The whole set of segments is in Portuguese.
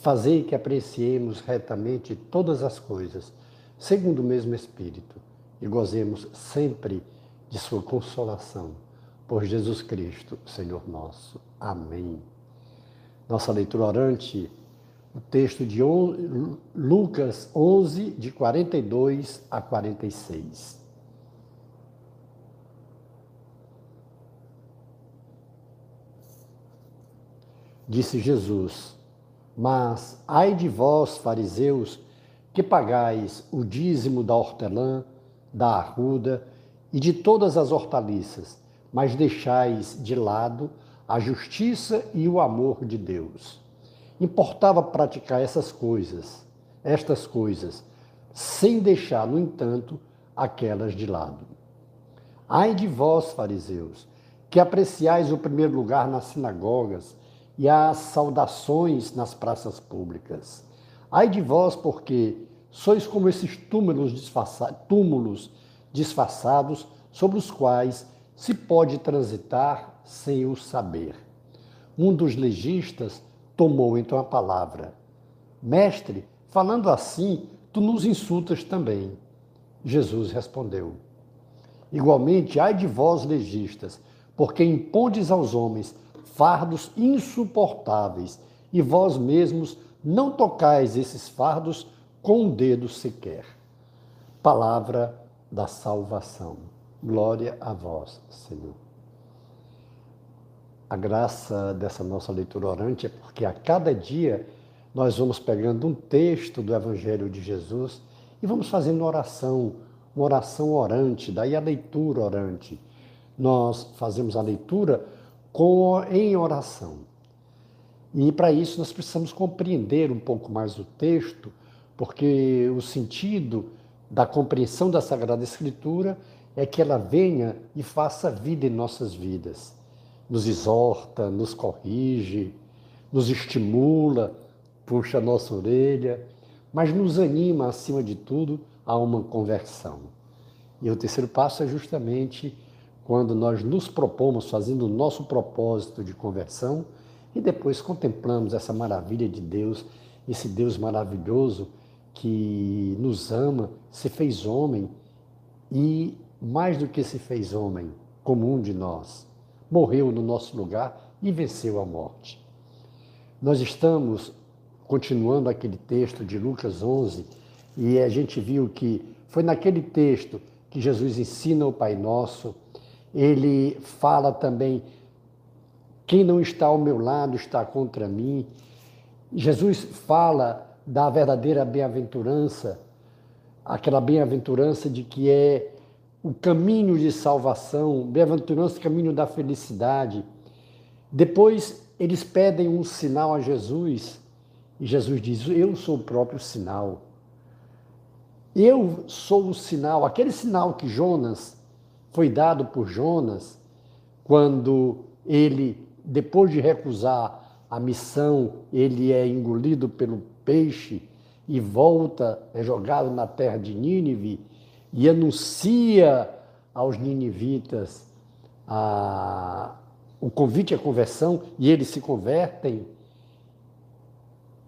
Fazei que apreciemos retamente todas as coisas, segundo o mesmo Espírito, e gozemos sempre de Sua consolação. Por Jesus Cristo, Senhor nosso. Amém. Nossa leitura orante, o texto de Lucas 11, de 42 a 46. Disse Jesus: mas ai de vós, fariseus, que pagais o dízimo da hortelã, da arruda e de todas as hortaliças, mas deixais de lado a justiça e o amor de Deus. Importava praticar essas coisas, estas coisas, sem deixar, no entanto, aquelas de lado. Ai de vós, fariseus, que apreciais o primeiro lugar nas sinagogas e as saudações nas praças públicas. Ai de vós, porque sois como esses túmulos, disfarça túmulos disfarçados sobre os quais se pode transitar sem o saber. Um dos legistas tomou então a palavra. Mestre, falando assim, tu nos insultas também. Jesus respondeu: Igualmente, ai de vós, legistas, porque impondes aos homens fardos insuportáveis, e vós mesmos não tocais esses fardos com um dedo sequer. Palavra da salvação. Glória a vós, Senhor. A graça dessa nossa leitura orante é porque a cada dia nós vamos pegando um texto do Evangelho de Jesus e vamos fazendo oração, uma oração orante, daí a leitura orante. Nós fazemos a leitura com, em oração. E para isso nós precisamos compreender um pouco mais o texto, porque o sentido da compreensão da Sagrada Escritura é que ela venha e faça vida em nossas vidas. Nos exorta, nos corrige, nos estimula, puxa a nossa orelha, mas nos anima, acima de tudo, a uma conversão. E o terceiro passo é justamente quando nós nos propomos fazendo o nosso propósito de conversão e depois contemplamos essa maravilha de Deus, esse Deus maravilhoso que nos ama, se fez homem e, mais do que se fez homem, como um de nós, morreu no nosso lugar e venceu a morte. Nós estamos continuando aquele texto de Lucas 11 e a gente viu que foi naquele texto que Jesus ensina o Pai Nosso ele fala também: quem não está ao meu lado está contra mim. Jesus fala da verdadeira bem-aventurança, aquela bem-aventurança de que é o caminho de salvação, bem-aventurança, caminho da felicidade. Depois eles pedem um sinal a Jesus e Jesus diz: Eu sou o próprio sinal. Eu sou o sinal, aquele sinal que Jonas foi dado por Jonas quando ele, depois de recusar a missão, ele é engolido pelo peixe e volta, é jogado na terra de Nínive e anuncia aos ninivitas a, o convite à conversão e eles se convertem.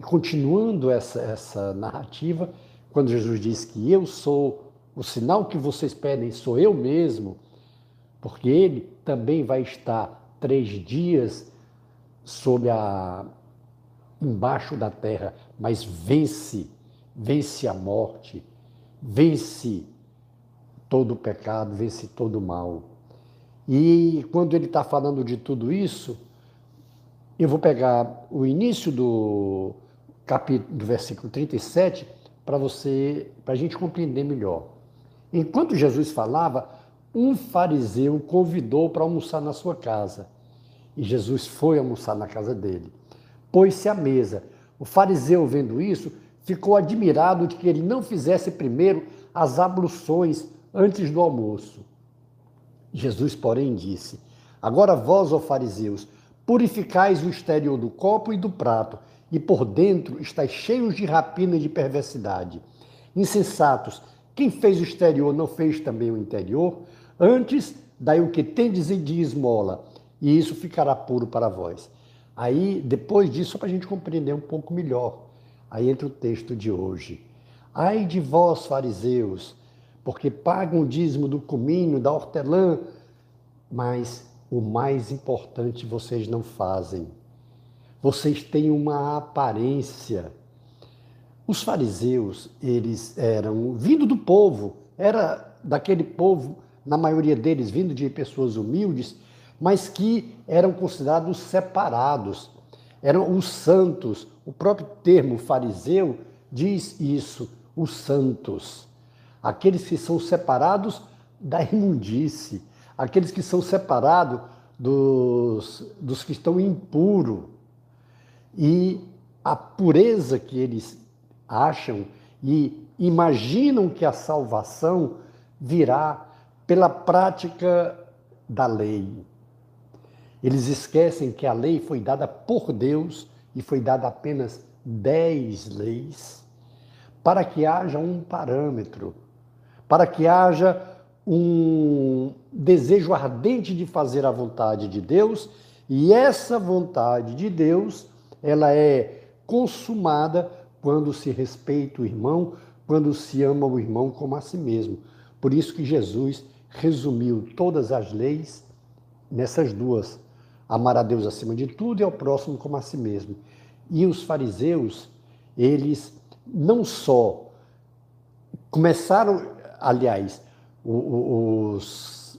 Continuando essa, essa narrativa, quando Jesus diz que eu sou o sinal que vocês pedem sou eu mesmo, porque ele também vai estar três dias sob a embaixo da terra, mas vence, vence a morte, vence todo o pecado, vence todo o mal. E quando ele está falando de tudo isso, eu vou pegar o início do capítulo, do versículo 37, para você, para a gente compreender melhor. Enquanto Jesus falava, um fariseu convidou para almoçar na sua casa. E Jesus foi almoçar na casa dele. Pôs-se à mesa. O fariseu, vendo isso, ficou admirado de que ele não fizesse primeiro as abluções antes do almoço. Jesus, porém, disse: Agora vós, ó fariseus, purificais o exterior do copo e do prato, e por dentro estáis cheios de rapina e de perversidade. Insensatos, quem fez o exterior não fez também o interior? Antes, dai o que tendes e de esmola, e isso ficará puro para vós. Aí, depois disso, para a gente compreender um pouco melhor, aí entra o texto de hoje. Ai de vós, fariseus, porque pagam o dízimo do cominho, da hortelã, mas o mais importante vocês não fazem. Vocês têm uma aparência. Os fariseus, eles eram vindo do povo, era daquele povo, na maioria deles vindo de pessoas humildes, mas que eram considerados separados, eram os santos. O próprio termo fariseu diz isso, os santos aqueles que são separados da imundície, aqueles que são separados dos, dos que estão impuros. E a pureza que eles acham e imaginam que a salvação virá pela prática da lei. Eles esquecem que a lei foi dada por Deus e foi dada apenas dez leis para que haja um parâmetro para que haja um desejo ardente de fazer a vontade de Deus, e essa vontade de Deus, ela é consumada quando se respeita o irmão, quando se ama o irmão como a si mesmo. Por isso que Jesus resumiu todas as leis nessas duas: amar a Deus acima de tudo e ao próximo como a si mesmo. E os fariseus, eles não só começaram aliás, os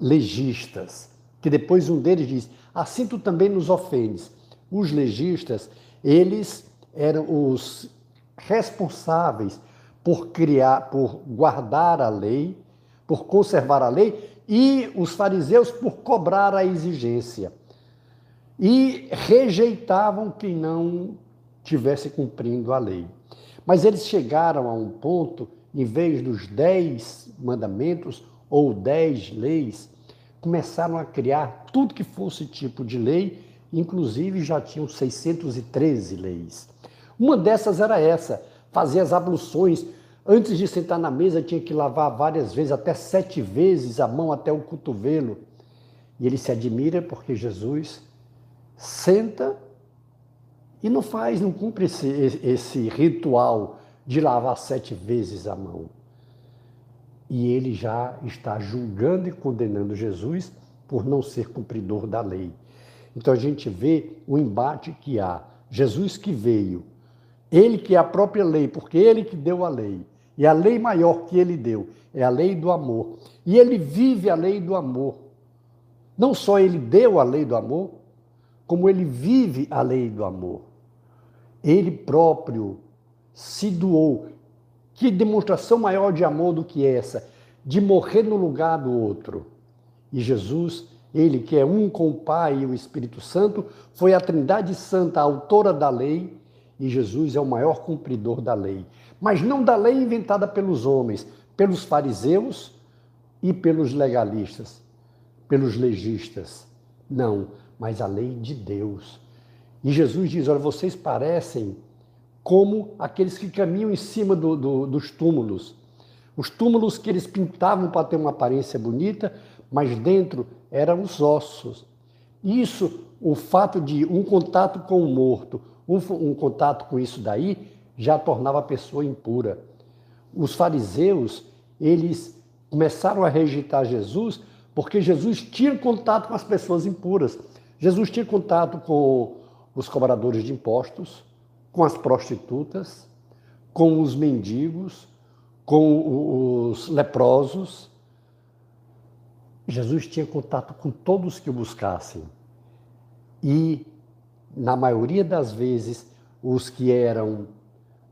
legistas, que depois um deles diz: assim tu também nos ofendes. Os legistas, eles eram os responsáveis por criar, por guardar a lei, por conservar a lei, e os fariseus por cobrar a exigência. E rejeitavam quem não tivesse cumprindo a lei. Mas eles chegaram a um ponto em vez dos dez mandamentos ou dez leis, começaram a criar tudo que fosse tipo de lei, inclusive já tinham 613 leis. Uma dessas era essa, fazer as abluções. Antes de sentar na mesa, tinha que lavar várias vezes, até sete vezes, a mão até o cotovelo. E ele se admira porque Jesus senta e não faz, não cumpre esse, esse ritual de lavar sete vezes a mão. E ele já está julgando e condenando Jesus por não ser cumpridor da lei. Então a gente vê o embate que há. Jesus que veio, ele que é a própria lei, porque ele que deu a lei. E a lei maior que ele deu é a lei do amor. E ele vive a lei do amor. Não só ele deu a lei do amor, como ele vive a lei do amor. Ele próprio se doou. Que demonstração maior de amor do que essa? De morrer no lugar do outro. E Jesus, ele que é um com o Pai e o Espírito Santo, foi a Trindade Santa, a autora da lei, e Jesus é o maior cumpridor da lei. Mas não da lei inventada pelos homens, pelos fariseus e pelos legalistas, pelos legistas. Não, mas a lei de Deus. E Jesus diz: Olha, vocês parecem como aqueles que caminham em cima do, do, dos túmulos. Os túmulos que eles pintavam para ter uma aparência bonita, mas dentro eram os ossos. Isso, o fato de um contato com o morto, um, um contato com isso daí, já tornava a pessoa impura. Os fariseus, eles começaram a rejeitar Jesus porque Jesus tinha contato com as pessoas impuras. Jesus tinha contato com os cobradores de impostos, com as prostitutas, com os mendigos, com os leprosos. Jesus tinha contato com todos que o buscassem. E, na maioria das vezes, os que eram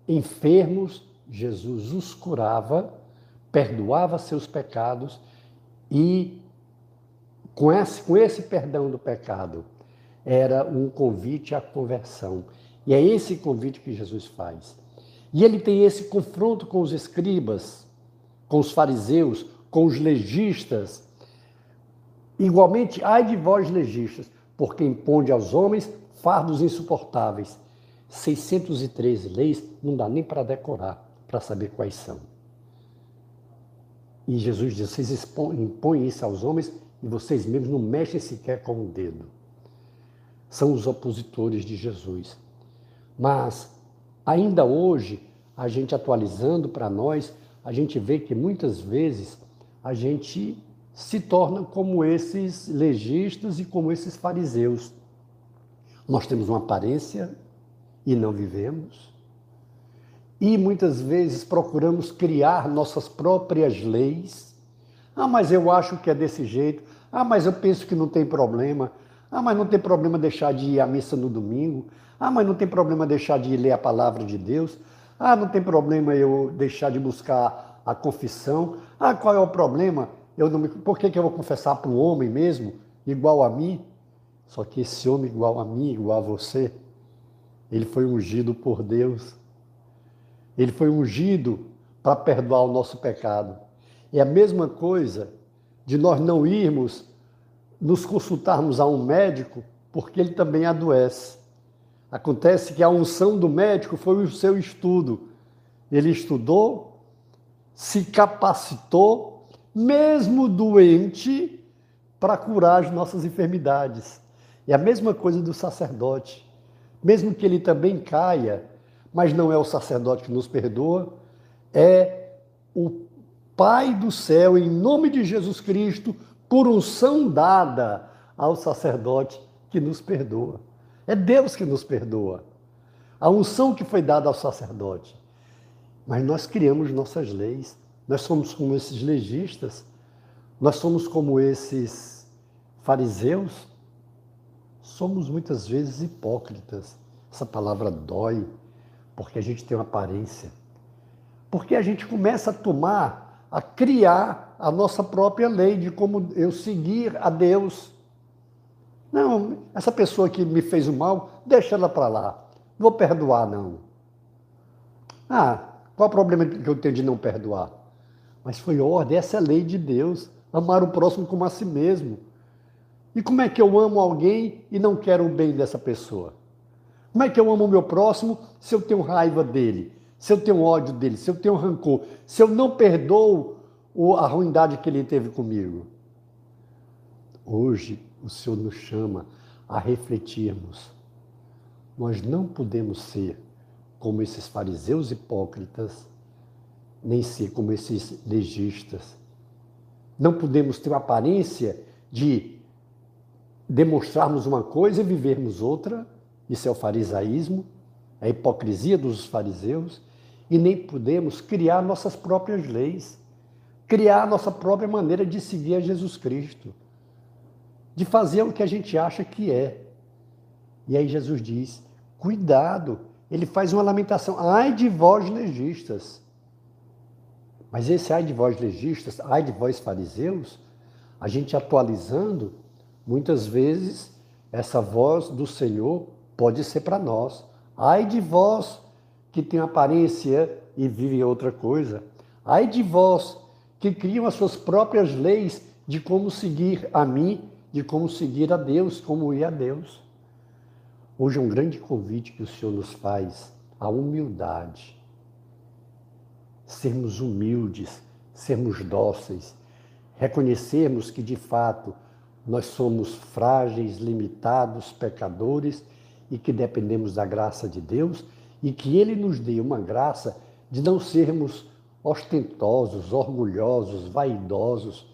enfermos, Jesus os curava, perdoava seus pecados e, com esse, com esse perdão do pecado, era um convite à conversão. E é esse convite que Jesus faz. E ele tem esse confronto com os escribas, com os fariseus, com os legistas. Igualmente, ai de vós, legistas, porque impõe aos homens fardos insuportáveis. 613 leis não dá nem para decorar, para saber quais são. E Jesus diz: vocês impõem isso aos homens e vocês mesmos não mexem sequer com o dedo. São os opositores de Jesus. Mas, ainda hoje, a gente atualizando para nós, a gente vê que muitas vezes a gente se torna como esses legistas e como esses fariseus. Nós temos uma aparência e não vivemos. E muitas vezes procuramos criar nossas próprias leis. Ah, mas eu acho que é desse jeito. Ah, mas eu penso que não tem problema. Ah, mas não tem problema deixar de ir à missa no domingo. Ah, mas não tem problema deixar de ler a palavra de Deus. Ah, não tem problema eu deixar de buscar a confissão. Ah, qual é o problema? Eu não me... Por que, que eu vou confessar para um homem mesmo, igual a mim? Só que esse homem igual a mim, igual a você, ele foi ungido por Deus ele foi ungido para perdoar o nosso pecado. É a mesma coisa de nós não irmos nos consultarmos a um médico porque ele também adoece. Acontece que a unção do médico foi o seu estudo. Ele estudou, se capacitou, mesmo doente, para curar as nossas enfermidades. É a mesma coisa do sacerdote. Mesmo que ele também caia, mas não é o sacerdote que nos perdoa, é o Pai do céu, em nome de Jesus Cristo, por unção dada ao sacerdote que nos perdoa. É Deus que nos perdoa. A unção que foi dada ao sacerdote. Mas nós criamos nossas leis. Nós somos como esses legistas. Nós somos como esses fariseus. Somos muitas vezes hipócritas. Essa palavra dói porque a gente tem uma aparência. Porque a gente começa a tomar, a criar a nossa própria lei de como eu seguir a Deus. Não, essa pessoa que me fez o mal, deixa ela para lá. Não vou perdoar, não. Ah, qual o problema que eu tenho de não perdoar? Mas foi ordem, essa é a lei de Deus. Amar o próximo como a si mesmo. E como é que eu amo alguém e não quero o bem dessa pessoa? Como é que eu amo o meu próximo se eu tenho raiva dele, se eu tenho ódio dele, se eu tenho rancor, se eu não perdoo a ruindade que ele teve comigo? Hoje o Senhor nos chama a refletirmos. Nós não podemos ser como esses fariseus hipócritas, nem ser como esses legistas. Não podemos ter a aparência de demonstrarmos uma coisa e vivermos outra isso é o farisaísmo, a hipocrisia dos fariseus, e nem podemos criar nossas próprias leis, criar nossa própria maneira de seguir a Jesus Cristo, de fazer o que a gente acha que é. E aí Jesus diz: cuidado, ele faz uma lamentação, ai de vós legistas. Mas esse ai de vós legistas, ai de vós fariseus, a gente atualizando, muitas vezes essa voz do Senhor pode ser para nós. Ai de vós que tem aparência e vive outra coisa. Ai de vós que criam as suas próprias leis de como seguir a mim, de como seguir a Deus, como ir a Deus. Hoje é um grande convite que o Senhor nos faz, a humildade. Sermos humildes, sermos dóceis, reconhecermos que de fato nós somos frágeis, limitados, pecadores e que dependemos da graça de Deus e que Ele nos dê uma graça de não sermos ostentosos, orgulhosos, vaidosos,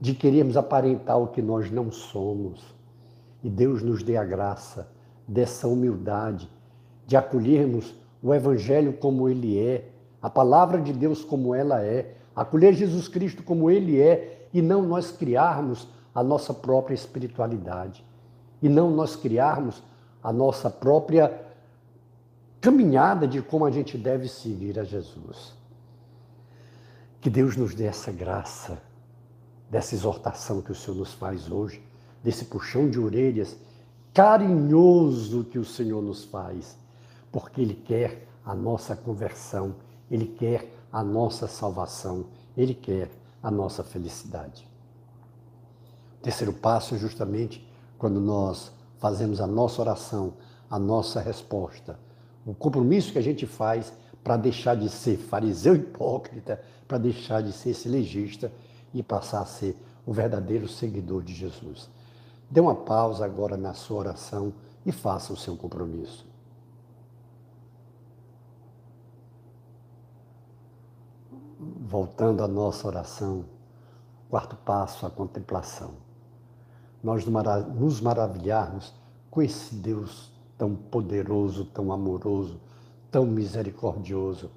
de querermos aparentar o que nós não somos. E Deus nos dê a graça dessa humildade, de acolhermos o Evangelho como ele é, a palavra de Deus como ela é, acolher Jesus Cristo como ele é e não nós criarmos a nossa própria espiritualidade, e não nós criarmos a nossa própria caminhada de como a gente deve seguir a Jesus. Que Deus nos dê essa graça, dessa exortação que o Senhor nos faz hoje, desse puxão de orelhas carinhoso que o Senhor nos faz. porque Ele quer a nossa conversão, Ele quer a nossa salvação, Ele quer a nossa felicidade. O terceiro passo é justamente quando nós fazemos a nossa oração, a nossa resposta, o compromisso que a gente faz para deixar de ser fariseu hipócrita, para deixar de ser esse legista e passar a ser o verdadeiro seguidor de Jesus. Dê uma pausa agora na sua oração e faça o seu compromisso. Voltando à nossa oração, quarto passo, a contemplação. Nós nos maravilharmos com esse Deus tão poderoso, tão amoroso, tão misericordioso,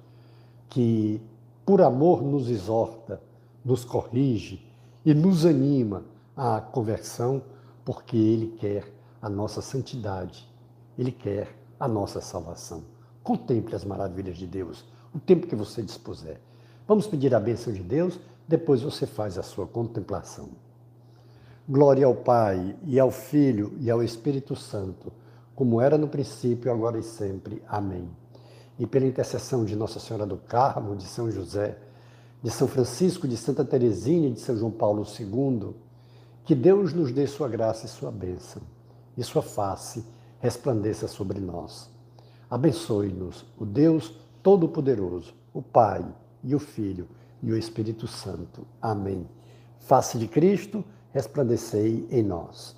que por amor nos exorta, nos corrige e nos anima à conversão, porque Ele quer a nossa santidade, Ele quer a nossa salvação. Contemple as maravilhas de Deus, o tempo que você dispuser. Vamos pedir a bênção de Deus, depois você faz a sua contemplação. Glória ao Pai, e ao Filho, e ao Espírito Santo, como era no princípio, agora e sempre. Amém. E pela intercessão de Nossa Senhora do Carmo, de São José, de São Francisco, de Santa Teresinha e de São João Paulo II, que Deus nos dê sua graça e sua bênção e sua face resplandeça sobre nós. Abençoe-nos o Deus Todo-Poderoso, o Pai e o Filho e o Espírito Santo. Amém. Face de Cristo, resplandecei em nós.